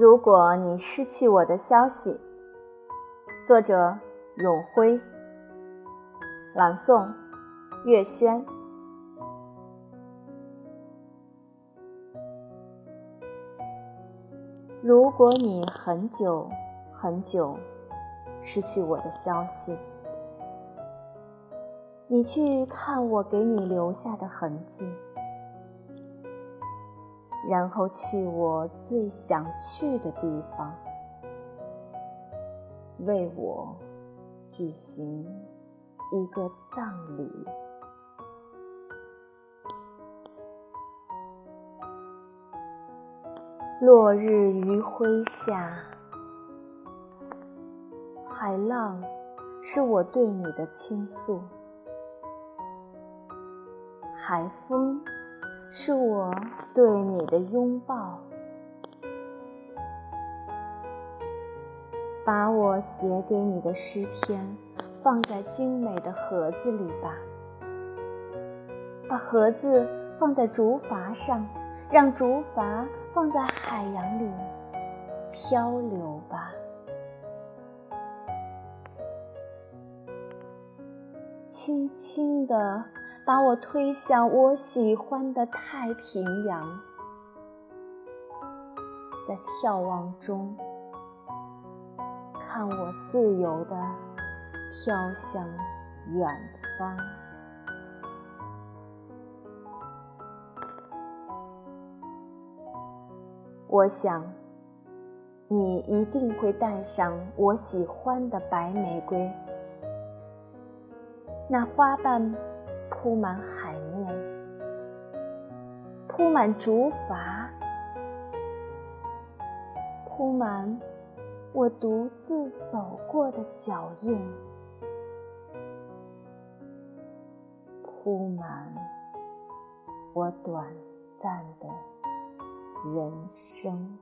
如果你失去我的消息，作者永辉，朗诵月轩。如果你很久很久失去我的消息，你去看我给你留下的痕迹。然后去我最想去的地方，为我举行一个葬礼。落日余晖下，海浪是我对你的倾诉，海风。是我对你的拥抱，把我写给你的诗篇放在精美的盒子里吧，把盒子放在竹筏上，让竹筏放在海洋里漂流吧，轻轻地。把我推向我喜欢的太平洋，在眺望中，看我自由地飘向远方。我想，你一定会带上我喜欢的白玫瑰，那花瓣。铺满海面，铺满竹筏，铺满我独自走过的脚印，铺满我短暂的人生。